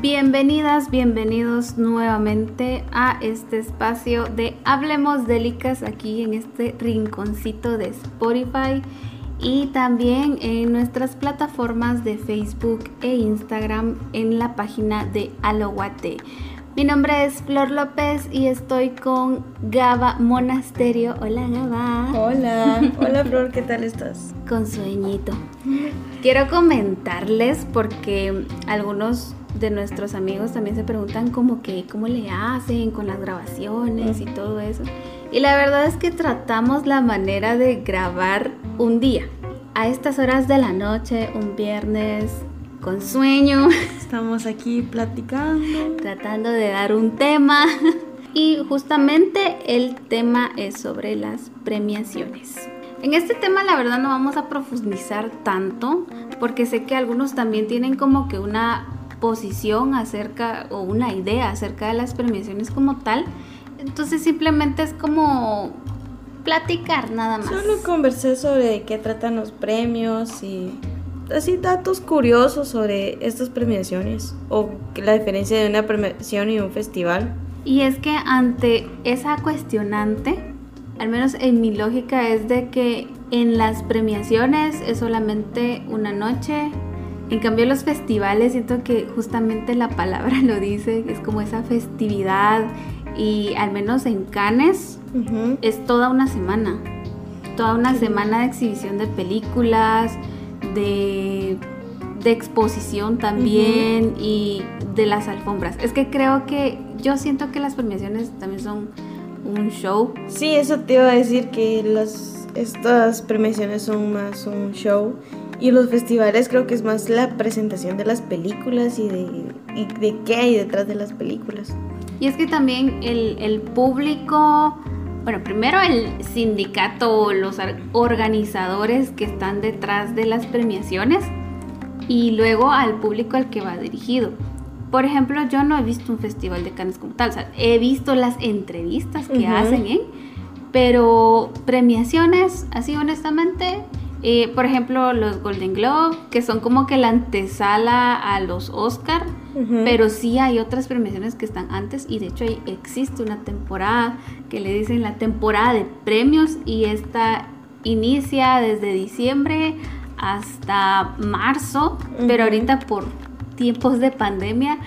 Bienvenidas, bienvenidos nuevamente a este espacio de Hablemos Delicas aquí en este rinconcito de Spotify y también en nuestras plataformas de Facebook e Instagram en la página de Aloguate. Mi nombre es Flor López y estoy con Gaba Monasterio. Hola Gaba. Hola, hola Flor, ¿qué tal estás? Con sueñito. Quiero comentarles porque algunos de nuestros amigos también se preguntan como que cómo le hacen con las grabaciones y todo eso. Y la verdad es que tratamos la manera de grabar un día. A estas horas de la noche, un viernes, con sueño. Estamos aquí platicando. Tratando de dar un tema. Y justamente el tema es sobre las premiaciones. En este tema la verdad no vamos a profundizar tanto porque sé que algunos también tienen como que una posición acerca o una idea acerca de las premiaciones como tal. Entonces simplemente es como platicar nada más. Solo conversé sobre qué tratan los premios y así datos curiosos sobre estas premiaciones o la diferencia de una premiación y un festival. Y es que ante esa cuestionante, al menos en mi lógica es de que en las premiaciones es solamente una noche. En cambio los festivales siento que justamente la palabra lo dice, es como esa festividad y al menos en Cannes es toda una semana. Toda una semana de exhibición de películas, de, exposición también y de las alfombras. Es que creo que yo siento que las premiaciones también son un show. Sí, eso te iba a decir que las, estas premiaciones son más un show y los festivales creo que es más la presentación de las películas y de, y de qué hay detrás de las películas. Y es que también el, el público bueno, primero el sindicato, los organizadores que están detrás de las premiaciones y luego al público al que va dirigido. Por ejemplo, yo no he visto un festival de Cannes como tal, o sea, he visto las entrevistas que hacen, ¿eh? pero premiaciones, así honestamente, eh, por ejemplo, los Golden Globe, que son como que la antesala a los Oscar, pero sí hay otras premiaciones que están antes y de hecho existe una temporada que le dicen la temporada de premios y esta inicia desde diciembre hasta marzo, pero ahorita por tiempos de pandemia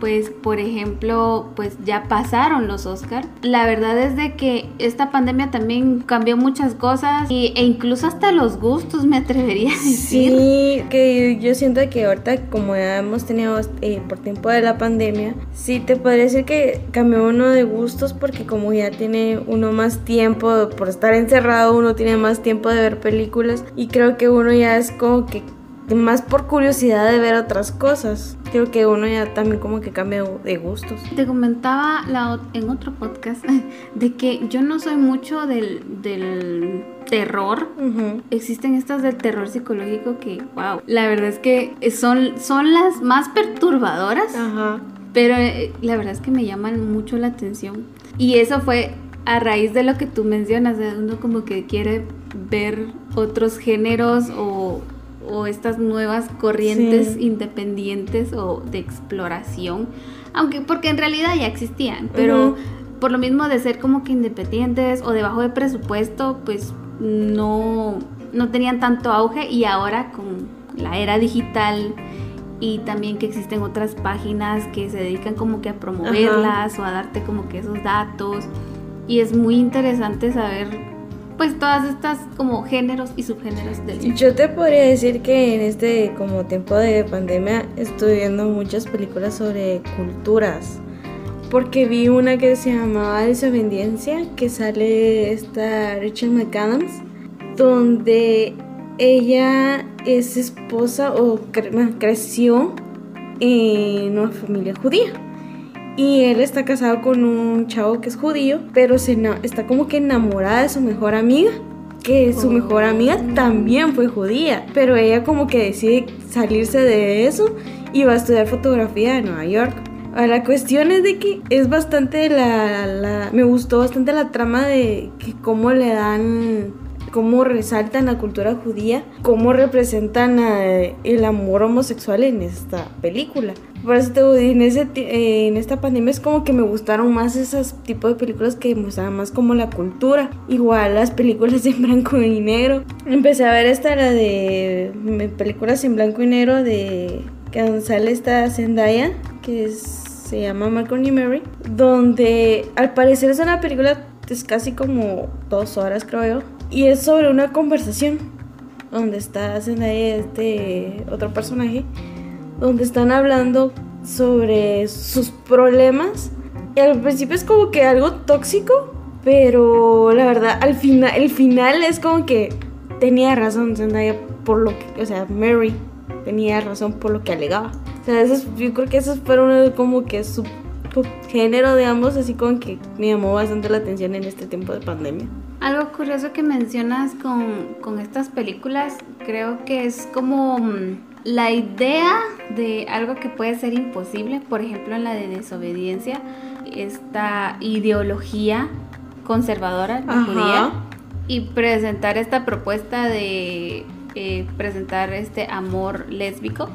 pues por ejemplo, pues ya pasaron los Oscars. La verdad es de que esta pandemia también cambió muchas cosas y, e incluso hasta los gustos me atrevería a decir. Sí, que yo siento que ahorita como ya hemos tenido eh, por tiempo de la pandemia, sí te podría decir que cambió uno de gustos porque como ya tiene uno más tiempo por estar encerrado, uno tiene más tiempo de ver películas y creo que uno ya es como que más por curiosidad de ver otras cosas. Creo que uno ya también como que cambia de gustos. Te comentaba la, en otro podcast de que yo no soy mucho del, del terror. Existen estas del terror psicológico que, wow, la verdad es que son, son las más perturbadoras. Pero eh, la verdad es que me llaman mucho la atención. Y eso fue a raíz de lo que tú mencionas, de uno como que quiere ver otros géneros o o estas nuevas corrientes independientes o de exploración, aunque porque en realidad ya existían, pero por lo mismo de ser como que independientes o debajo de presupuesto, pues no, no tenían tanto auge y ahora con la era digital y también que existen otras páginas que se dedican como que a promoverlas o a darte como que esos datos y es muy interesante saber pues todas estas como géneros y subgéneros del cine. Yo te podría decir que en este como tiempo de pandemia estoy viendo muchas películas sobre culturas. Porque vi una que se llamaba Desobediencia, que sale esta Rachel McAdams, donde ella es esposa o creció en una familia judía. Y él está casado con un chavo que es judío, pero se está como que enamorada de su mejor amiga. Que su mejor amiga también fue judía, pero ella como que decide salirse de eso y va a estudiar fotografía en Nueva York. La cuestión es de que es bastante la, Me gustó bastante la trama de que cómo le dan cómo resaltan la cultura judía, cómo representan eh, el amor homosexual en esta película. Por eso te digo, en, ese, eh, en esta pandemia es como que me gustaron más esos tipos de películas que mostraban más como la cultura. Igual las películas en blanco y negro. Empecé a ver esta, la de películas en blanco y negro de que sale esta Zendaya, que se llama Malcolm y Mary, donde al parecer es una película es casi como dos horas creo yo, y es sobre una conversación donde está este otro personaje donde están hablando sobre sus problemas. Y al principio es como que algo tóxico, pero la verdad, al final, el final es como que tenía razón Zendaya por lo que, o sea, Mary tenía razón por lo que alegaba. O sea, yo creo que esos fueron como que su género, digamos, así como que me llamó bastante la atención en este tiempo de pandemia. Algo curioso que mencionas con, con estas películas, creo que es como mm, la idea de algo que puede ser imposible, por ejemplo en la de desobediencia, esta ideología conservadora judía y presentar esta propuesta de eh, presentar este amor lésbico.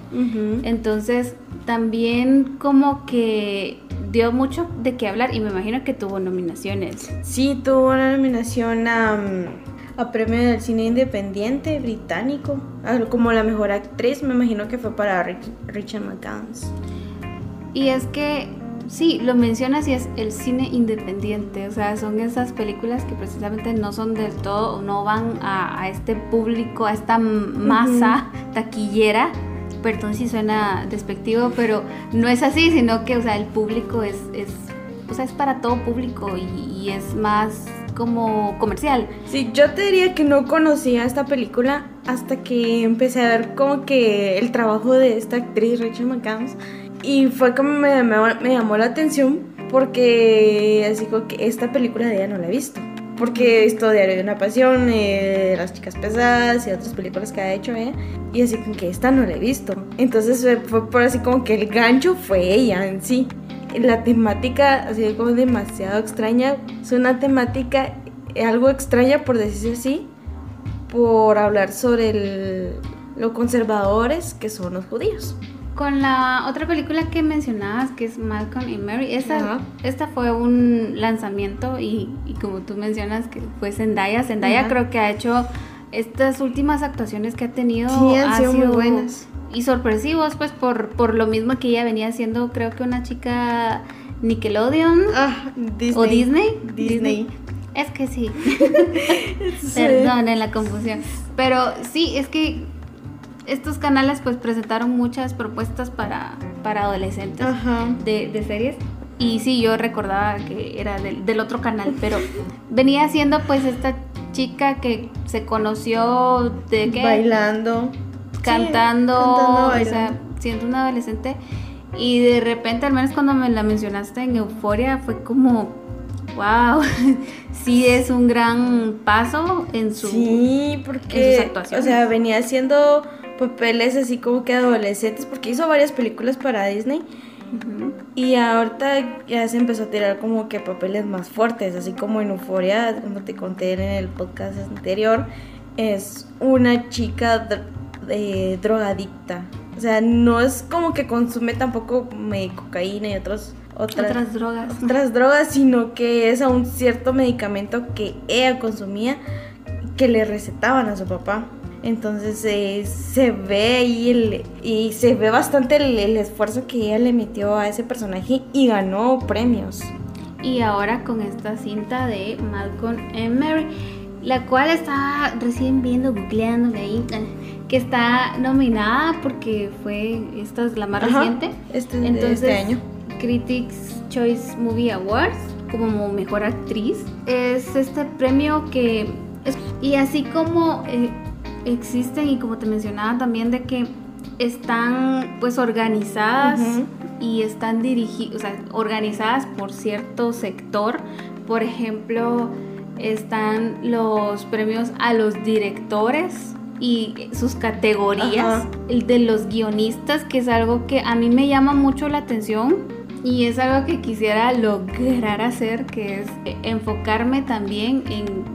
Entonces también como que dio mucho de qué hablar y me imagino que tuvo nominaciones. Sí, tuvo una nominación a a premio del cine independiente británico, como la mejor actriz, me imagino que fue para Richard McGann's. Y es que, sí, lo mencionas y es el cine independiente, o sea, son esas películas que precisamente no son del todo, no van a, este público, a esta masa taquillera, perdón si suena despectivo, pero no es así, sino que, o sea, el público es, es o sea, es para todo público y es más como comercial. Sí, yo te diría que no conocía esta película hasta que empecé a ver como que el trabajo de esta actriz Rachel McAdams y fue como me, me, llamó la atención porque así como que esta película de ella no la he visto. Porque he visto Diario de una Pasión, eh, Las Chicas Pesadas y otras películas que ha hecho ella. Y así como que esta no la he visto. Entonces fue por así como que el gancho fue ella en sí la temática así como demasiado extraña. Es una temática algo extraña por decirse así, por hablar sobre lo conservadores que son los judíos. Con la otra película que mencionabas, que es Malcolm y Mary, esta, esta fue un lanzamiento y, como tú mencionas, que fue Zendaya. Zendaya creo que ha hecho estas últimas actuaciones que ha tenido. han sido muy buenas y sorpresivos, pues por, por lo mismo que ella venía siendo, creo que una chica Nickelodeon ah, o Disney. Disney. Es que sí. Perdón en la confusión. Pero sí, es que estos canales pues presentaron muchas propuestas para, para adolescentes de, de, series. Y sí, yo recordaba que era del, del otro canal, pero venía siendo pues esta chica que se conoció de qué? Bailando cantando, o sea, siendo una adolescente. Y de repente, al menos cuando me la mencionaste en Euforia, fue como, wow, sí es un gran paso en su Sí, porque, o sea, venía haciendo papeles así como que adolescentes, porque hizo varias películas para Disney. Y ahorita ya se empezó a tirar como que papeles más fuertes, así como en Euforia, como te conté en el podcast anterior, es una chica eh, drogadicta. O sea, no es como que consume tampoco cocaína y otros, otras, drogas. Otras drogas, sino que es a un cierto medicamento que ella consumía que le recetaban a su papá. Entonces eh, se ve y, el, y se ve bastante el, el, esfuerzo que ella le metió a ese personaje y ganó premios. Y ahora con esta cinta de Malcolm and Mary, la cual está recién viendo, googleando ahí que está nominada porque fue, esta es la más reciente. Este, Entonces, este año. Critics Choice Movie Awards como mejor actriz. Es este premio que, y así como eh, existen y como te mencionaba también de que están pues organizadas y están dirigidas, o sea, organizadas por cierto sector. Por ejemplo, están los premios a los directores y sus categorías, el de los guionistas, que es algo que a mí me llama mucho la atención y es algo que quisiera lograr hacer, que es enfocarme también en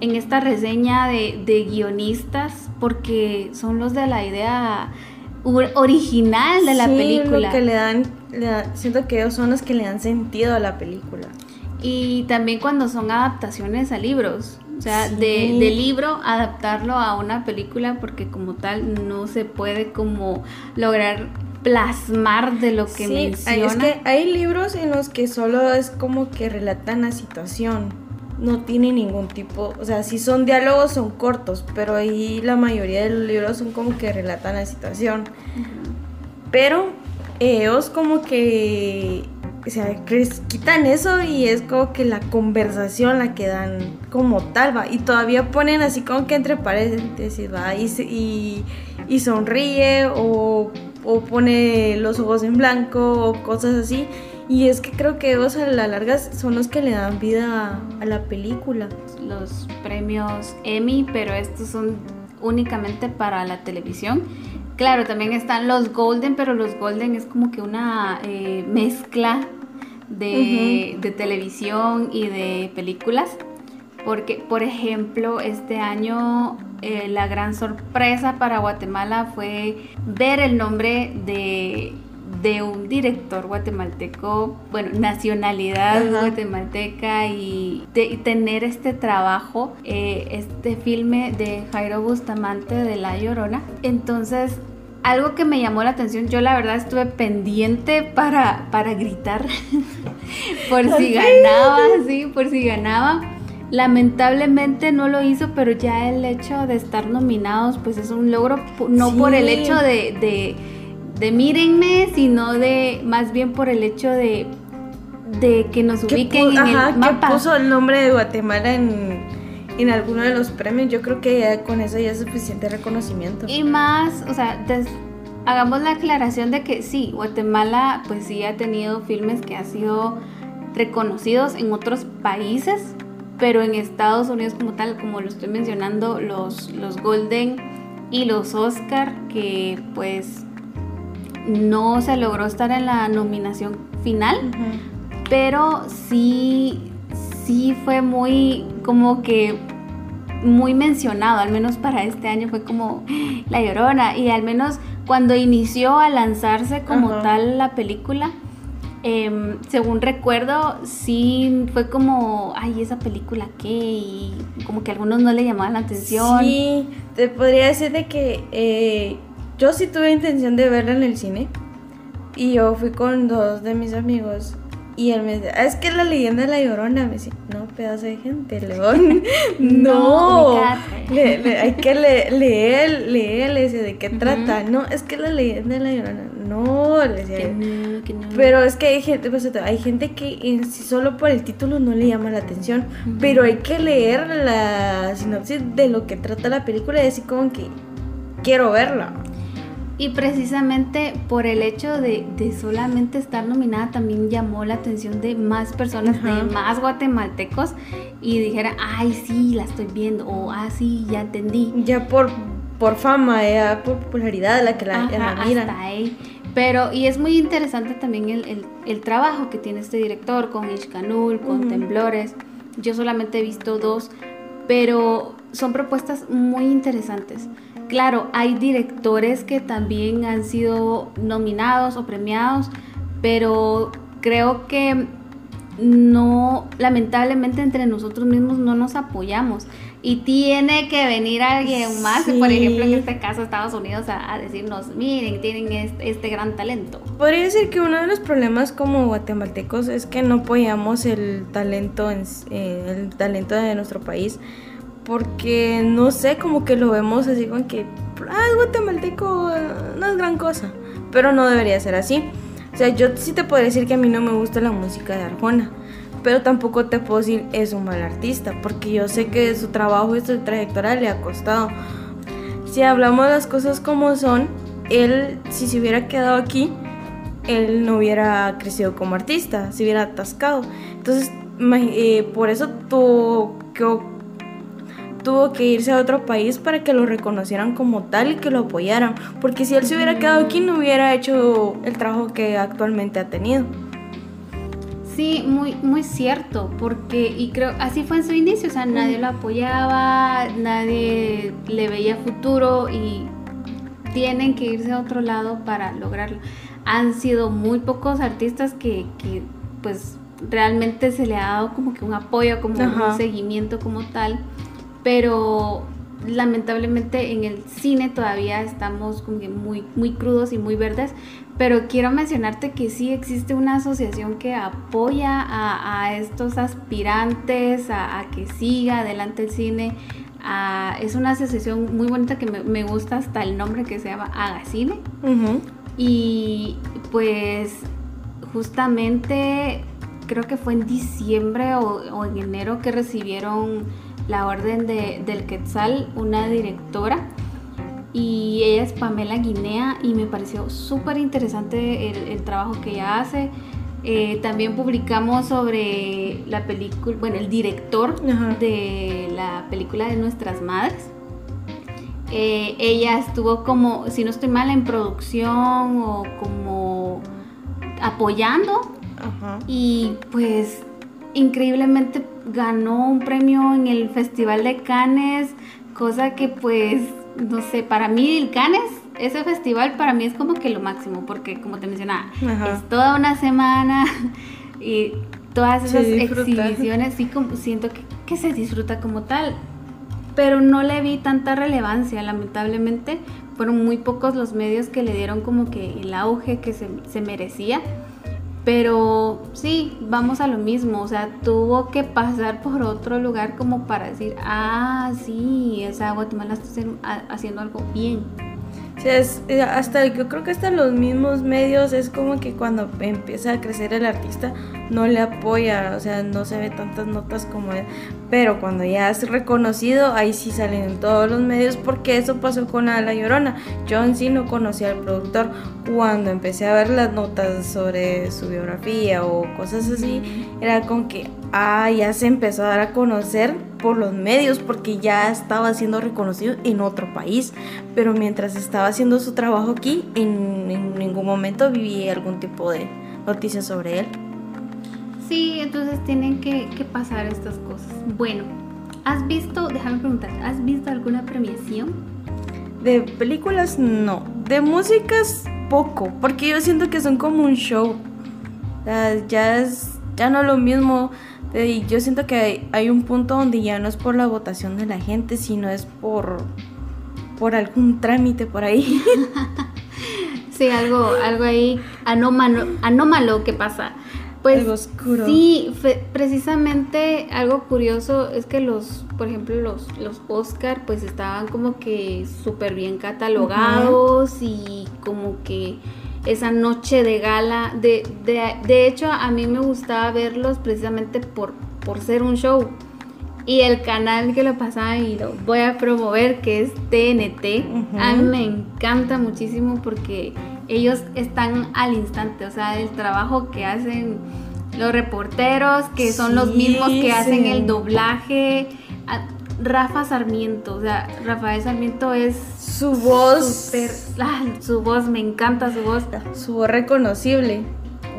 en esta reseña de, de guionistas porque son los de la idea original de la Sí, película. Lo que le dan, le da- siento que ellos son los que le dan sentido a la película. Y también cuando son adaptaciones a libros. O sea, Sí. de, de libro adaptarlo a una película porque como tal no se puede como lograr plasmar de lo que Sí, menciona. es que hay libros en los que solo es como que relatan la situación. No tiene ningún tipo, o sea, si son diálogos son cortos, pero ahí la mayoría de los libros son como que relatan la situación. Pero ellos como que, o sea, quitan eso y es como que la conversación la que dan como tal, va. Y todavía ponen así como que entre paréntesis, va. Y, y, y sonríe o, o pone los ojos en blanco o cosas así. Y es que creo que ellos a la larga son los que le dan vida a, a la película. los premios Emmy, pero estos son únicamente para la televisión. Claro, también están los Golden, pero los Golden es como que una eh, mezcla de, de televisión y de películas. Porque, por ejemplo, este año eh, la gran sorpresa para Guatemala fue ver el nombre de, de un director guatemalteco, bueno, nacionalidad Ajá. guatemalteca y, de- y tener este trabajo, eh, este filme de Jairo Bustamante de La Llorona. Entonces, algo que me llamó la atención, yo la verdad estuve pendiente para, para gritar por si ganaba, sí, por si ganaba. Lamentablemente no lo hizo, pero ya el hecho de estar nominados, pues es un logro, no por el hecho de, de, de mírenme, sino de más bien por el hecho de, de que nos que ubiquen en ajá, el que mapa. puso el nombre de Guatemala en, en alguno de los premios. Yo creo que ya con eso ya es suficiente reconocimiento. Y más, o sea, des- hagamos la aclaración de que sí, Guatemala pues sí ha tenido filmes que han sido reconocidos en otros países, pero en Estados Unidos como tal, como lo estoy mencionando, los, los Golden y los Oscar, que pues no se logró estar en la nominación final, pero sí, sí fue muy como que muy mencionado, al menos para este año fue como La Llorona. Y al menos cuando inició a lanzarse como tal la película, em, según recuerdo, sí fue como, ay, esa película qué, y como que a algunos no le llamaban la atención. Sí, te podría decir de que eh, yo sí tuve intención de verla en el cine. Y yo fui con dos de mis amigos. Y él me decía, "Ah, es que la leyenda de la llorona. Me decía, no, pedazo de gente, León. No, no, ubicate. Le- le- hay que le- leer, leer, le decía, ¿de qué trata? No, es que la leyenda de la llorona. No, le decía. Que no, que no. Pero es que hay gente, pues, hay gente que en sí solo por el título no le llama la atención, pero hay que leer la sinopsis de lo que trata la película y decir como que quiero verla. Y precisamente por el hecho de, de solamente estar nominada también llamó la atención de más personas, Ajá. de más guatemaltecos y dijera, ay, sí, la estoy viendo, o ah, sí, ya entendí. Ya por, por fama, ya por popularidad la que la, Ajá, la miran. hasta ahí. Pero, y es muy interesante también el, el- el trabajo que tiene este director con Ishkanul, con. Temblores. Yo solamente he visto dos, pero son propuestas muy interesantes. Claro, hay directores que también han sido nominados o premiados, pero creo que no, lamentablemente entre nosotros mismos no nos apoyamos. Y tiene que venir alguien más, por ejemplo en este caso Estados Unidos, a, a decirnos, miren, tienen este, este gran talento. Podría decir que uno de los problemas como guatemaltecos es que no apoyamos el talento, en eh, el talento de nuestro país. Porque no sé, como que lo vemos así con que, ah, es guatemalteco, no es gran cosa. Pero no debería ser así. O sea, yo sí te podría decir que a mí no me gusta la música de Arjona. Pero tampoco te puedo decir es un mal artista. Porque yo sé que su trabajo y su trayectoria le ha costado. Si hablamos las cosas como son, él, si se hubiera quedado aquí, él no hubiera crecido como artista, se hubiera atascado. Entonces, eh, por eso tuvo que, tuvo que irse a otro país para que lo reconocieran como tal y que lo apoyaran. Porque si él se hubiera quedado aquí, no hubiera hecho el trabajo que actualmente ha tenido. Sí, muy, muy cierto, porque, y creo, así fue en su inicio, o sea, nadie lo apoyaba, nadie le veía futuro y tienen que irse a otro lado para lograrlo. Han sido muy pocos artistas que, que pues, realmente se le ha dado como que un apoyo, como un seguimiento como tal, pero lamentablemente en el cine todavía estamos como que muy, muy crudos y muy verdes, pero quiero mencionarte que sí existe una asociación que apoya a, estos aspirantes a, que siga adelante el cine. es una asociación muy bonita que me, gusta hasta el nombre que se llama Agacine. Y pues justamente creo que fue en diciembre o, en enero que recibieron la orden de, del Quetzal, una directora. Y ella es Pamela Guinea y me pareció súper interesante el, trabajo que ella hace. Eh, también publicamos sobre la película, bueno, el director de la película de Nuestras Madres. Eh, ella estuvo como, si no estoy mal, en producción o como apoyando y pues increíblemente ganó un premio en el Festival de Cannes, cosa que pues, no sé, para mí el Cannes, ese festival para mí es como que lo máximo, porque como te mencionaba, es toda una semana y todas esas exhibiciones, sí como, siento que, que se disfruta como tal, pero no le vi tanta relevancia, lamentablemente. Fueron muy pocos los medios que le dieron como que el auge que se, se merecía. Pero sí, vamos a lo mismo, o sea, tuvo que pasar por otro lugar como para decir, ah, sí, esa Guatemala está haciendo algo bien. Es, eh, hasta yo creo que hasta los mismos medios es como que cuando empieza a crecer el artista no le apoya, o sea, no se ve tantas notas como él, pero cuando ya es reconocido, ahí sí salen en todos los medios, porque eso pasó con La Llorona. Yo en sí no conocía al productor. Cuando empecé a ver las notas sobre su biografía o cosas así, era con que, ah, ya se empezó a dar a conocer por los medios, porque ya estaba siendo reconocido en otro país. Pero mientras estaba haciendo su trabajo aquí, en, en ningún momento viví algún tipo de noticias sobre él. Sí, entonces tienen que, pasar estas cosas. Bueno, ¿has visto, déjame preguntar, ¿has visto alguna premiación? De películas no, de músicas poco, porque yo siento que son como un show. ya es ya no lo mismo. Y yo siento que hay, un punto donde ya no es por la votación de la gente, sino es por por algún trámite por ahí. sí, algo algo ahí anómalo, anómalo que pasa. Pues oscuro. sí, precisamente algo curioso es que los, por ejemplo, los, los Oscar pues estaban como que súper bien catalogados y como que esa noche de gala, de, de, hecho a mí me gustaba verlos precisamente por, por ser un show. Y el canal que lo pasaba y lo voy a promover, que es TNT, a mí me encanta muchísimo porque ellos están al instante, o sea, el trabajo que hacen los reporteros, que son los mismos que hacen el doblaje. Rafa Sarmiento, o sea, Rafael Sarmiento es su voz, ah, su voz, me encanta su voz, su voz reconocible.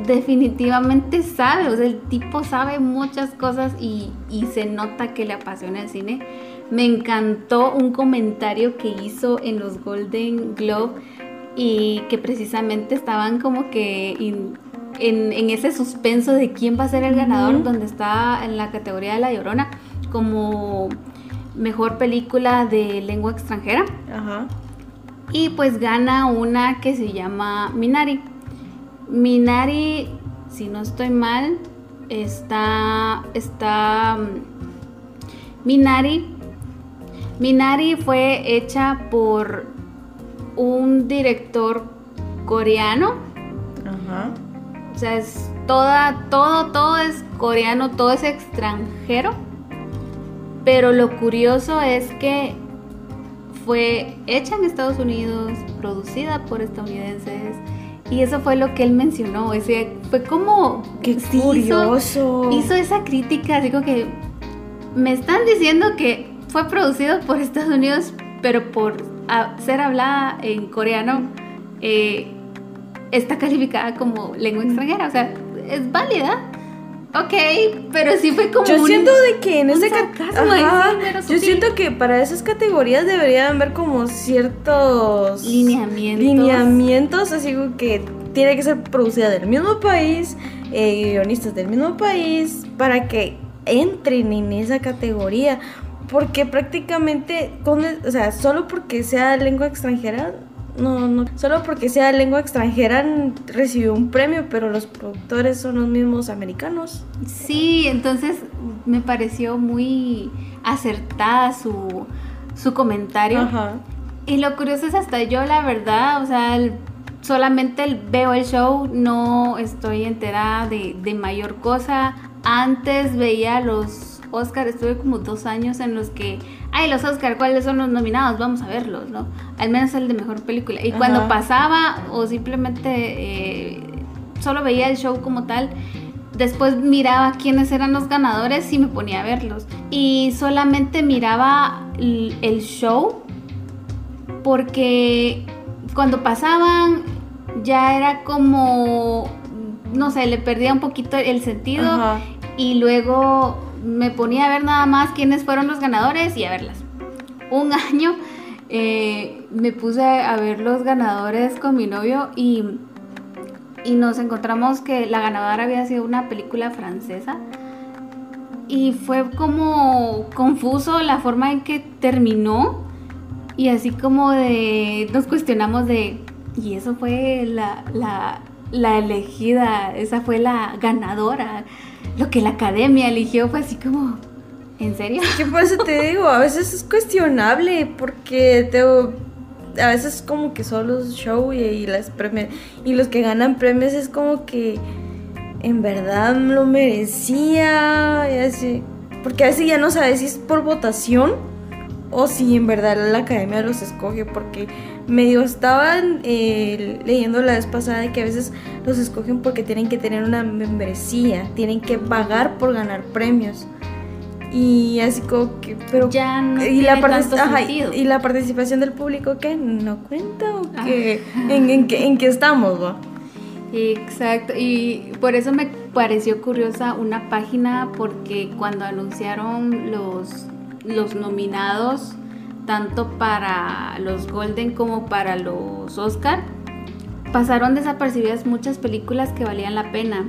Definitivamente sabe, o sea, el tipo sabe muchas cosas y, y se nota que le apasiona el cine. Me encantó un comentario que hizo en los Golden Globe y que precisamente estaban como que en, ese suspenso de quién va a ser el ganador, donde está en la categoría de La Llorona como mejor película de lengua extranjera. Y pues gana una que se llama Minari. Minari, si no estoy mal, está. está. Minari. Minari fue hecha por un director coreano. Ajá. O sea, es toda, todo, todo es coreano, todo es extranjero. Pero lo curioso es que fue hecha en Estados Unidos, producida por estadounidenses. Y eso fue lo que él mencionó. Ese, fue como. ¡Qué curioso! Hizo, esa crítica, digo que. Me están diciendo que fue producido por Estados Unidos, pero por ser hablada en coreano eh, está calificada como lengua extranjera. O sea, es válida, Ok, pero sí fue como. Yo un- siento de que en ese sarcasmo Ajá, sí, Yo siento que para esas categorías deberían haber como ciertos Lineamientos. lineamientos, así como que tiene que ser producida del mismo país, eh, guionistas del mismo país, para que entren en esa categoría. Porque prácticamente, con o sea, solo porque sea lengua extranjera, no, no, solo porque sea lengua extranjera recibió un premio, pero los productores son los mismos americanos. Sí, entonces me pareció muy acertada su, su comentario. Ajá. Y lo curioso es hasta yo, la verdad, o sea, el- solamente el- veo el show, no estoy enterada de, de mayor cosa. Antes veía los Oscar, estuve como dos años en los que, ay, los Oscar, ¿cuáles son los nominados? Vamos a verlos, ¿no? Al menos el de mejor película. Y cuando pasaba o simplemente eh, solo veía el show como tal, después miraba quiénes eran los ganadores y me ponía a verlos. Y solamente miraba el- el show porque cuando pasaban ya era como, no sé, le perdía un poquito el sentido Ajá. y luego me ponía a ver nada más quiénes fueron los ganadores y a verlas. Un año eh, me puse a ver los ganadores con mi novio y, y nos encontramos que la ganadora había sido una película francesa. Y fue como confuso la forma en que terminó y así como de nos cuestionamos de y eso fue la, la, la elegida, esa fue la ganadora, lo que la academia eligió fue así como ¿en serio? Que por eso te digo, a veces es cuestionable porque te, a veces como que solo es show y, y las premios y los que ganan premios es como que en verdad lo merecía y así, porque a veces ya no sabes si es por votación o si en verdad la academia los escoge porque medio estaban eh, leyendo la vez pasada de que a veces los escogen porque tienen que tener una membresía, tienen que pagar por ganar premios. Y así como que, pero Ya no y la, ajá, y la participación del público que no cuenta o que en, en, qué- en qué estamos. Exacto, y por eso me pareció curiosa una página porque cuando anunciaron los, los nominados, tanto para los Golden como para los Oscar, pasaron desapercibidas muchas películas que valían la pena.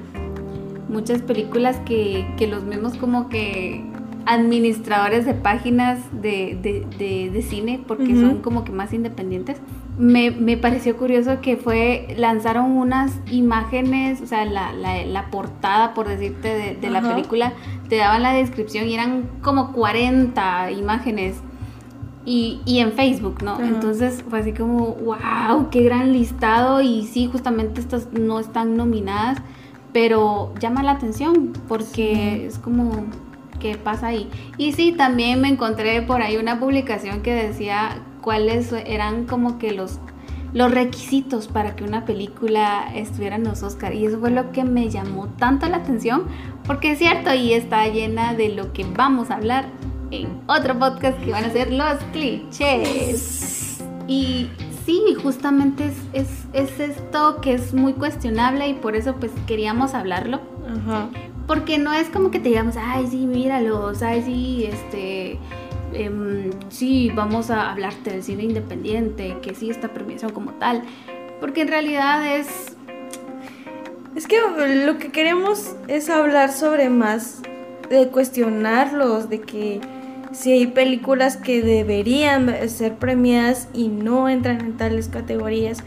Muchas películas que, que los mismos como que administradores de páginas de, de- de- de cine, porque son como que más independientes, me, me pareció curioso que fue, lanzaron unas imágenes, o sea, la, la- la portada, por decirte, de, de la película, te daban la descripción y eran como 40 imágenes. Y, y en Facebook, ¿no? Ajá. Entonces fue así como, wow, qué gran listado. Y sí, justamente estas no están nominadas, pero llama la atención porque es como, ¿qué pasa ahí? Y sí, también me encontré por ahí una publicación que decía cuáles eran como que los, los requisitos para que una película estuviera en los Oscar. Y eso fue lo que me llamó tanto la atención, porque es cierto, y está llena de lo que vamos a hablar en otro podcast que van a ser los clichés. Y sí, justamente es, es, es esto que es muy cuestionable y por eso pues queríamos hablarlo. Ajá. Porque no es como que te digamos, ay, sí, míralos, ay, sí, este, em, sí, vamos a hablarte del cine independiente, que sí, esta premiación como tal. Porque en realidad es, Es que lo que queremos es hablar sobre más, de cuestionarlos, de que si hay películas que deberían ser premiadas y no entran en tales categorías,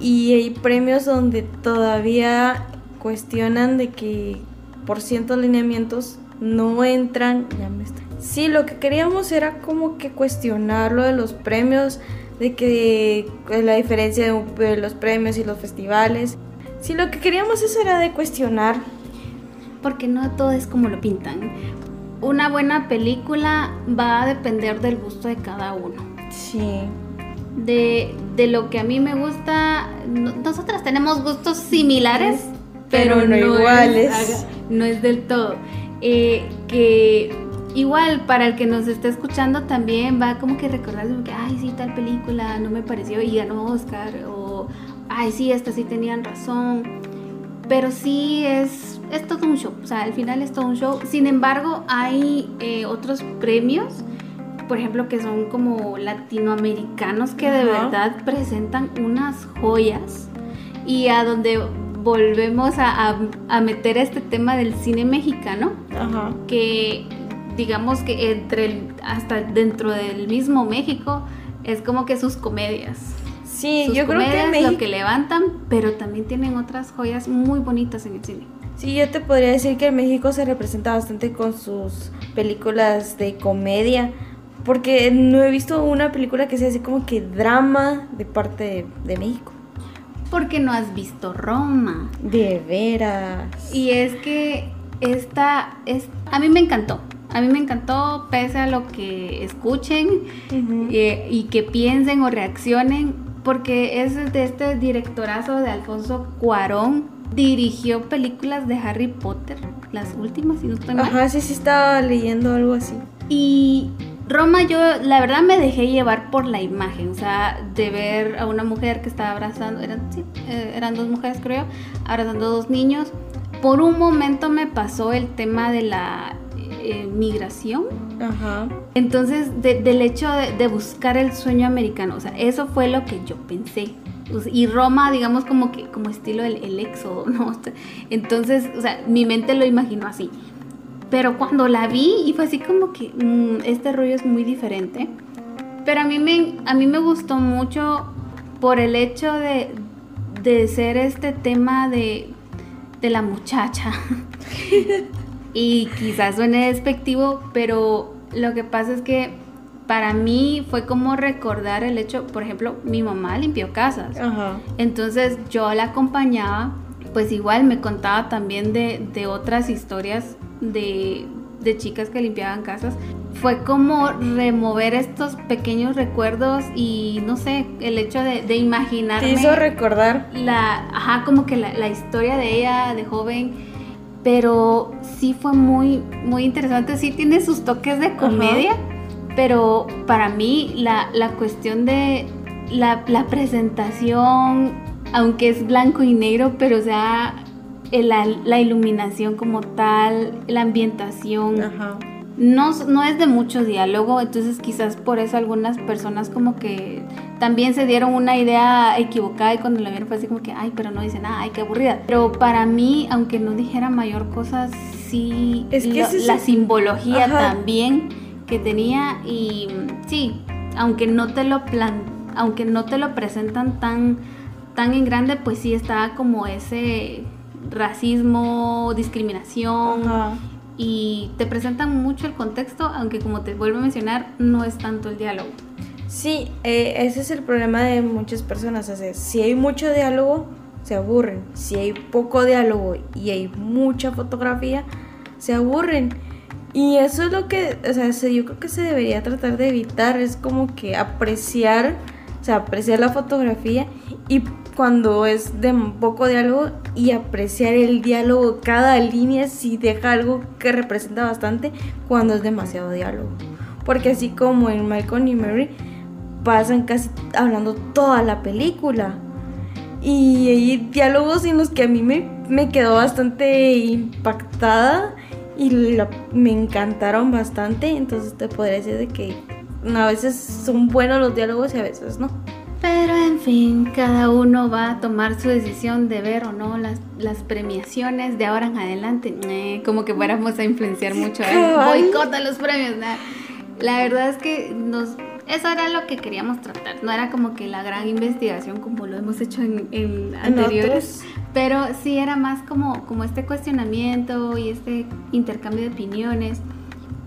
y hay premios donde todavía cuestionan de que por cientos lineamientos no entran. Ya me está. Sí, lo que queríamos era como que cuestionar lo de los premios, de que eh, la diferencia de, los premios y los festivales. Sí, lo que queríamos eso era de cuestionar. porque no todo es como lo pintan. Una buena película va a depender del gusto de cada uno. Sí. De, de lo que a mí me gusta, no- nosotras tenemos gustos similares, Pero pero, no no, iguales. Es, no es del todo. Eh, que igual para el que nos esté escuchando también va como que recordar como que, ay, sí, tal película no me pareció y ganó Oscar, o, ay, sí, esta sí tenían razón. Pero sí es, es todo un show, o sea, al final es todo un show. Sin embargo, hay eh, otros premios, por ejemplo, que son como latinoamericanos que de verdad presentan unas joyas y a donde volvemos a, a- a meter este tema del cine mexicano, Ajá. que digamos que entre el- hasta dentro del mismo México es como que sus comedias. Sí, sus yo creo que México... lo que levantan, pero también tienen otras joyas muy bonitas en el cine. Sí, yo te podría decir que México se representa bastante con sus películas de comedia, porque no he visto una película que sea así como que drama de parte de, de México. Porque no has visto Roma. De veras. Y es que esta es a mí me encantó. A mí me encantó pese a lo que escuchen eh, y que piensen o reaccionen, porque es de este directorazo de Alfonso Cuarón. Dirigió películas de Harry Potter, las últimas, si no estoy mal. Ajá, sí, sí estaba leyendo algo así. Y Roma yo la verdad me dejé llevar por la imagen, o sea, de ver a una mujer que estaba abrazando, eran, sí, eh, eran dos mujeres creo, abrazando a dos niños. Por un momento me pasó el tema de la eh, migración, Ajá. entonces de- del hecho de, de buscar el sueño americano, o sea, eso fue lo que yo pensé. Y Roma, digamos, como que como estilo el, el éxodo, ¿no? Entonces, o sea, mi mente lo imaginó así. Pero cuando la vi y fue así como que mm, este rollo es muy diferente. Pero a mí me, a mí me gustó mucho por el hecho de, de ser este tema de, de la muchacha. y quizás suene despectivo, pero lo que pasa es que para mí fue como recordar el hecho, por ejemplo, mi mamá limpió casas. Ajá. Entonces yo la acompañaba, pues igual me contaba también de, de otras historias de, de chicas que limpiaban casas. Fue como remover estos pequeños recuerdos y no sé, el hecho de, de Te imaginarme hizo recordar. la, ajá, como que la, la historia de ella de joven, pero sí fue muy, muy interesante, sí tiene sus toques de comedia, pero para mí la, la cuestión de la, la presentación, aunque es blanco y negro, pero o sea, el- la, la iluminación como tal, la ambientación, Ajá. no, no es de mucho diálogo, entonces quizás por eso algunas personas como que también se dieron una idea equivocada y cuando la vieron fue así como que, ay, pero no dice nada, ay, qué aburrida. Pero para mí, aunque no dijera mayor cosa, sí, Es que lo- ese es la simbología Ajá. también que tenía y sí, aunque no te lo plan, aunque no te lo presentan tan, tan en grande, pues sí estaba como ese racismo, discriminación Ajá. y te presentan mucho el contexto, aunque como te vuelvo a mencionar, no es tanto el diálogo. Sí, eh, ese es el problema de muchas personas. O si hay mucho diálogo, se aburren. Si hay poco diálogo y hay mucha fotografía, se aburren. Y eso es lo que, o sea, se- yo creo que se debería tratar de evitar. Es como que apreciar, o sea, apreciar la fotografía y cuando es de poco diálogo y apreciar el diálogo, cada línea si deja algo que representa bastante cuando es demasiado diálogo. Porque así como en Malcolm y Mary pasan casi hablando toda la película. Y hay diálogos en los que a mí me, me quedó bastante impactada y la- me encantaron bastante. Entonces te podría decir de que a veces son buenos los diálogos y a veces no. Pero en fin, cada uno va a tomar su decisión de ver o no las, las premiaciones de ahora en adelante. Eh, como que fuéramos a influenciar mucho. ¿eh? Boicota los premios. nah. La verdad es que nos, eso era lo que queríamos tratar. No era como que la gran investigación como lo hemos hecho en, en anteriores. Pero sí era más como, como este cuestionamiento y este intercambio de opiniones.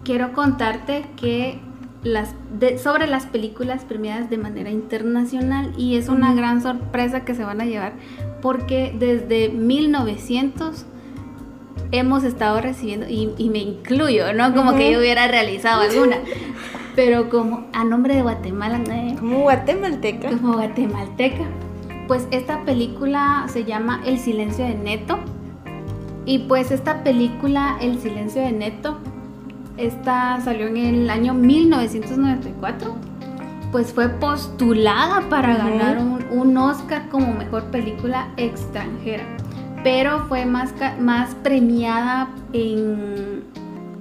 Quiero contarte que las de- sobre las películas premiadas de manera internacional y es una gran sorpresa que se van a llevar porque desde 1900 hemos estado recibiendo y, y me incluyo, no como que yo hubiera realizado alguna, pero como a nombre de Guatemala, ¿no? Como guatemalteca. como guatemalteca. Pues esta película se llama El silencio de Neto. Y pues esta película, El silencio de Neto, esta salió en el año 1994. Pues fue postulada para ganar un, un Oscar como mejor película extranjera. pero fue más, más premiada en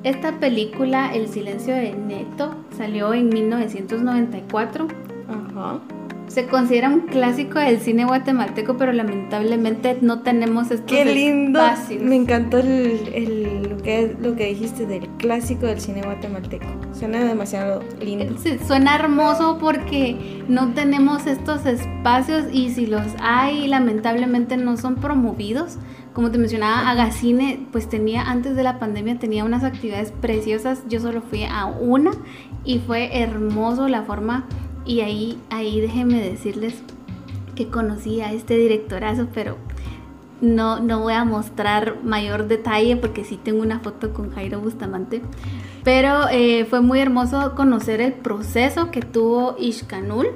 esta película El silencio de Neto, salió en 1994. Ajá se considera un clásico del cine guatemalteco, pero lamentablemente no tenemos estos Qué lindo. Me encantó el, lo, que, lo que dijiste del clásico del cine guatemalteco. Suena demasiado lindo. suena hermoso porque no tenemos estos espacios y si los hay, lamentablemente no son promovidos. Como te mencionaba, Agacine, pues tenía antes de la pandemia tenía unas actividades preciosas. Yo solo fui a una y fue hermoso la forma y ahí, ahí déjenme decirles que conocí a este directorazo, pero no, no voy a mostrar mayor detalle porque sí tengo una foto con Jairo Bustamante. Pero eh, fue muy hermoso conocer el proceso que tuvo Ishkanul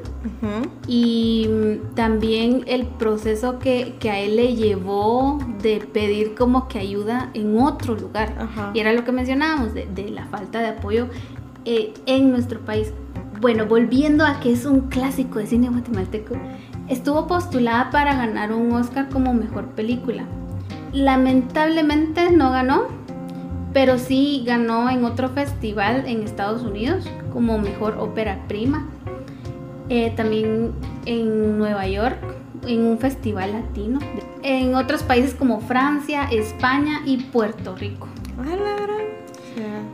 y mm, también el proceso que, a él le llevó de pedir como que ayuda en otro lugar. Y era lo que mencionábamos, de, la falta de apoyo eh, en nuestro país bueno, volviendo a que es un clásico de cine guatemalteco, estuvo postulada para ganar un Oscar como mejor película. Lamentablemente no ganó, pero sí ganó en otro festival en Estados Unidos como mejor ópera prima. Eh, también en Nueva York, en un festival latino. En otros países como Francia, España y Puerto Rico.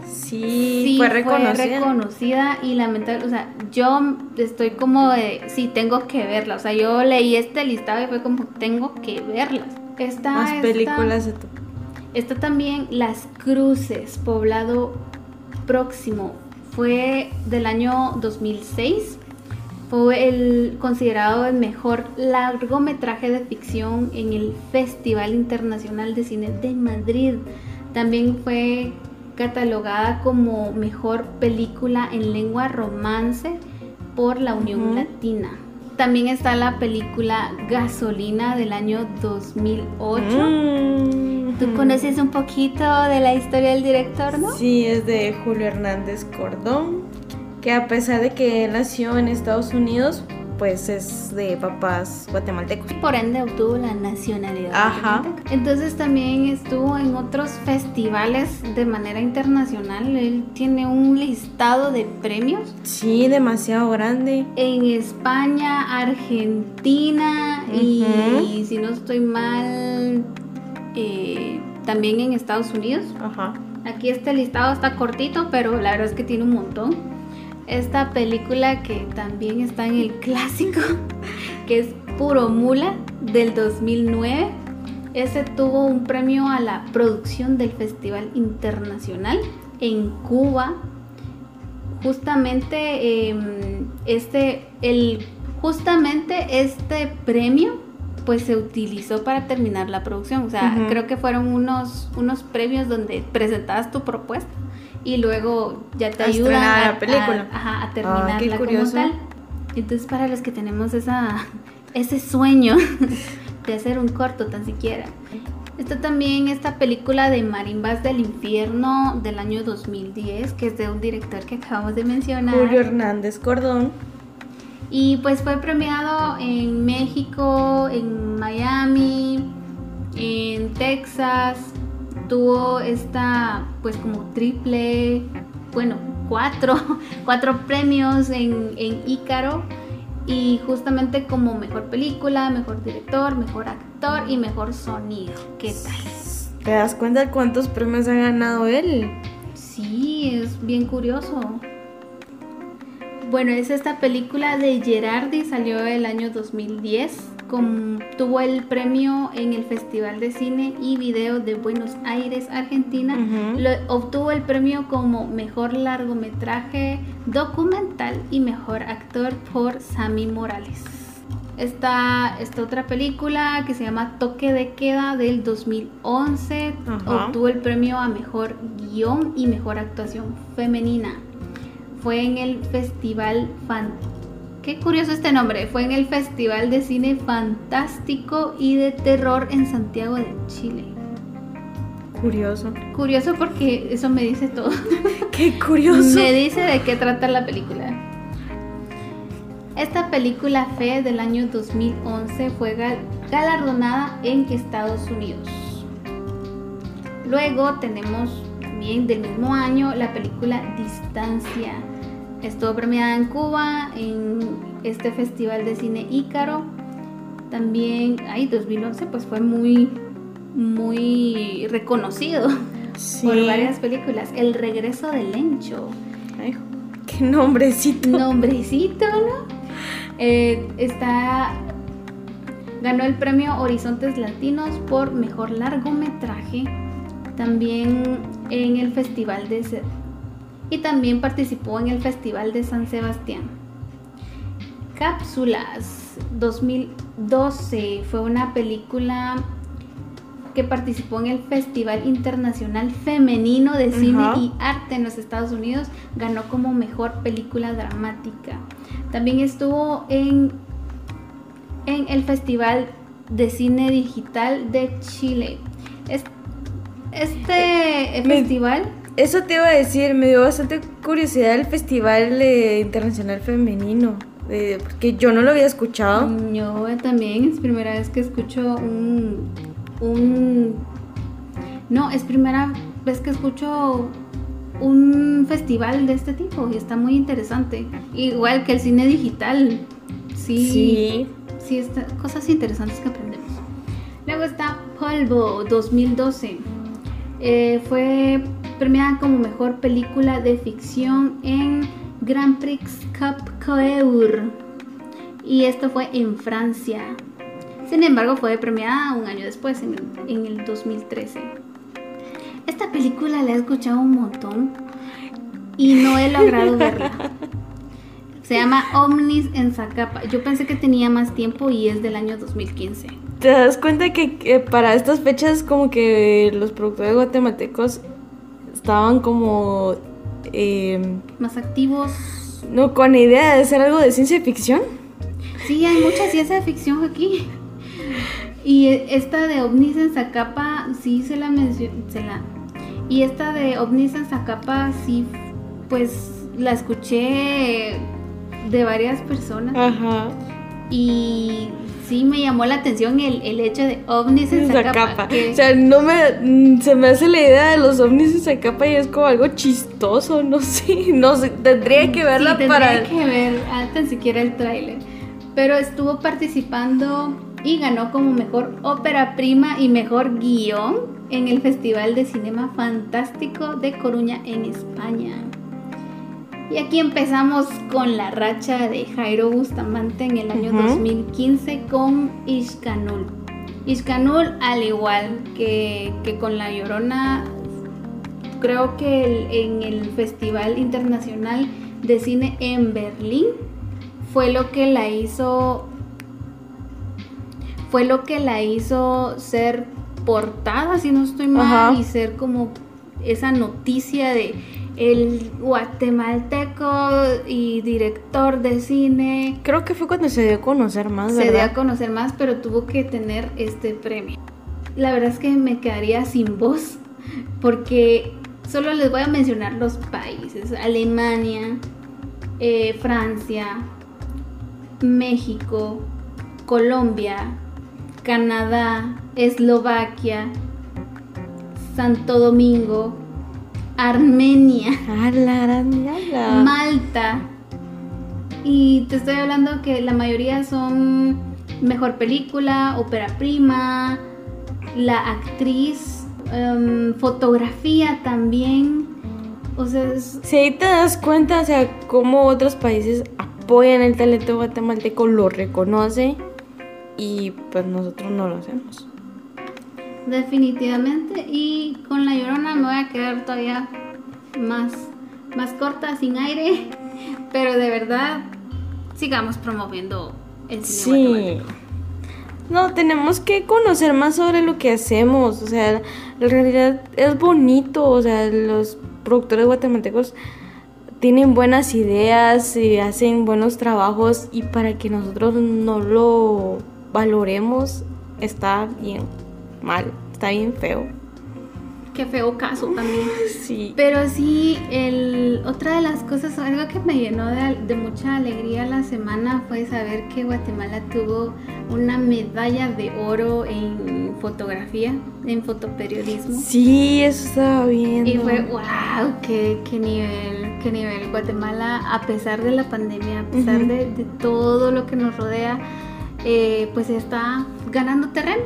Sí, fue reconocida. y lamentable, o sea, yo estoy como de, sí, tengo que verla, o sea, yo leí este listado y fue como, tengo que verlas. Esta, Más películas de Está también Las Cruces, Poblado Próximo, fue del año 2006. Fue el considerado el mejor largometraje de ficción en el Festival Internacional de Cine de Madrid. También fue catalogada como mejor película en lengua romance por la Unión Latina. También está la película Gasolina del año 2008. Mm. ¿Tú conoces un poquito de la historia del director, no? Sí, es de Julio Hernández Cordón, que a pesar de que nació en Estados Unidos, pues es de papás guatemaltecos. Por ende obtuvo la nacionalidad. Ajá. Entonces también estuvo en otros festivales de manera internacional. Él tiene un listado de premios. Sí, demasiado grande. En España, Argentina y si no estoy mal, eh, también en Estados Unidos. Ajá. Aquí este listado está cortito, pero la verdad es que tiene un montón esta película que también está en el clásico, que es Puro Mula del 2009. Ese tuvo un premio a la producción del Festival Internacional en Cuba. Justamente em, este, el, justamente este premio pues se utilizó para terminar la producción. O sea, creo que fueron unos, unos premios donde presentabas tu propuesta y luego ya te ayudan a, la película. A, a terminarla como tal. Entonces para los que tenemos esa, ese sueño de hacer un corto tan siquiera. Está también esta película de Marimbas del Infierno del año 2010, que es de un director que acabamos de mencionar. Julio Hernández Cordón. Y pues fue premiado en México, en Miami, en Texas, tuvo esta, pues como triple, bueno, cuatro, cuatro premios en, en Ícaro y justamente como mejor película, mejor director, mejor actor y mejor sonido. ¿Qué tal? ¿Te das cuenta de cuántos premios ha ganado él? Sí, es bien curioso. Bueno, es esta película de Gerardi, salió el año 2010 tuvo el premio en el Festival de Cine y Video de Buenos Aires, Argentina. obtuvo el premio como mejor largometraje documental y mejor actor por Sami Morales. Esta, esta otra película que se llama Toque de Queda del 2011 obtuvo el premio a mejor guion y mejor actuación femenina. Fue en el Festival Fantástico Qué curioso este nombre. Fue en el Festival de Cine Fantástico y de Terror en Santiago de Chile. Curioso. Curioso porque eso me dice todo. Qué curioso. me dice de qué trata la película. Esta película Fe del año 2011 fue galardonada en Estados Unidos. Luego tenemos también del mismo año la película Distancia. Estuvo premiada en Cuba en este festival de cine Ícaro. También, ay, 2011 pues fue muy, muy reconocido por varias películas. El regreso del Lencho. Ay, qué nombrecito. Nombrecito, ¿no? Eh, está ganó el premio Horizontes Latinos por mejor largometraje. También en el Festival de y también participó en el Festival de San Sebastián. Cápsulas 2012 fue una película que participó en el Festival Internacional Femenino de Cine y Arte en los Estados Unidos, ganó como mejor película dramática. También estuvo en, en el Festival de Cine Digital de Chile. Este eh, festival... eso te iba a decir, me dio bastante curiosidad el Festival eh, Internacional Femenino. Eh, porque yo no lo había escuchado. Yo también, es primera vez que escucho un, un... No, es primera vez que escucho un festival de este tipo y está muy interesante. Igual que el cine digital. Sí. Sí. Sí, está, cosas interesantes que aprendemos. Luego está Polvo 2012. Eh, fue premiada como mejor película de ficción en Grand Prix Cup Coeur. Y esto fue en Francia. Sin embargo, fue premiada un año después, en en el 2013. Esta película la he escuchado un montón y no he logrado verla. Se llama Omnis en Zacapa. Yo pensé que tenía más tiempo y es del año 2015. ¿Te das cuenta que, para estas fechas como que los productores guatemaltecos estaban como... Em, más activos? No, con la idea de hacer algo de ciencia ficción. Sí, hay mucha ciencia ficción aquí. Y esta de ovnis en Zacapa, sí se la mencionó, Y esta de ovnis en Zacapa, sí, pues la escuché de varias personas. Ajá. Y sí me llamó la atención el, hecho de ovnis en Zacapa. O sea, no me, mm, se me hace la idea de los ovnis en Zacapa y es como algo chistoso, no sé, no sé, tendría que verla sí, para... Tendría que ver antes siquiera el tráiler. Pero estuvo participando y ganó como mejor ópera prima y mejor guion en el Festival de Cinema Fantástico de Coruña en España. Y aquí empezamos con la racha de Jairo Bustamante en el año 2015 con Ishkanul. Ishkanul, al igual que, con La Llorona, creo que en el Festival Internacional de Cine en Berlín fue lo que la hizo fue lo que la hizo ser portada, si no estoy mal, y ser como esa noticia de el guatemalteco y director de cine. Creo que fue cuando se dio a conocer más, Se dio a conocer más, pero tuvo que tener este premio. La verdad es que me quedaría sin voz, porque solo les voy a mencionar los países. Alemania, eh, Francia, México, Colombia, Canadá, Eslovaquia, Santo Domingo, Armenia, Malta. Y te estoy hablando que la mayoría son mejor película, ópera prima, la actriz, em, fotografía también. O sea, si ahí te das cuenta, o sea, cómo otros países apoyan el talento guatemalteco, lo reconoce y pues nosotros no lo hacemos. Definitivamente. Y con la llorona me voy a quedar todavía más, más corta, sin aire, pero de verdad sigamos promoviendo el cine. Sí. No, tenemos que conocer más sobre lo que hacemos, o sea, en realidad es bonito, o sea, los productores guatemaltecos tienen buenas ideas y hacen buenos trabajos. Y para que nosotros no lo valoremos está bien mal, está bien feo. qué feo caso también. Sí. Pero sí, el, otra de las cosas, algo que me llenó de, de mucha alegría la semana fue saber que Guatemala tuvo una medalla de oro en fotografía, en fotoperiodismo. Sí, eso estaba viendo. Y fue, wow, qué, qué nivel, qué nivel. Guatemala, a pesar de la pandemia, a pesar de, de todo lo que nos rodea, eh, pues está ganando terreno.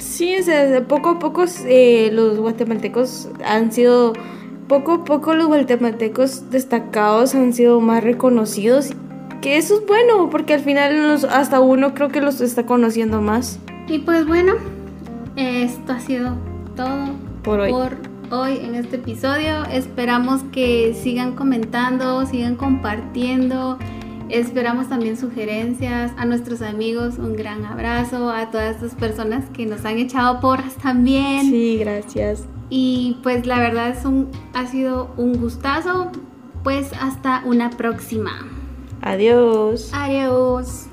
Sí, o sea, poco a poco eh, los guatemaltecos han sido, poco a poco los guatemaltecos destacados han sido más reconocidos, que eso es bueno, porque al final los- hasta uno creo que los está conociendo más Y pues bueno, esto ha sido todo por hoy. por hoy en este episodio. Esperamos que sigan comentando, sigan compartiendo. Esperamos también sugerencias a nuestros amigos. Un gran abrazo a todas estas personas que nos han echado porras también. Sí, gracias. Y pues la verdad es un, ha sido un gustazo. Pues hasta una próxima. Adiós. Adiós.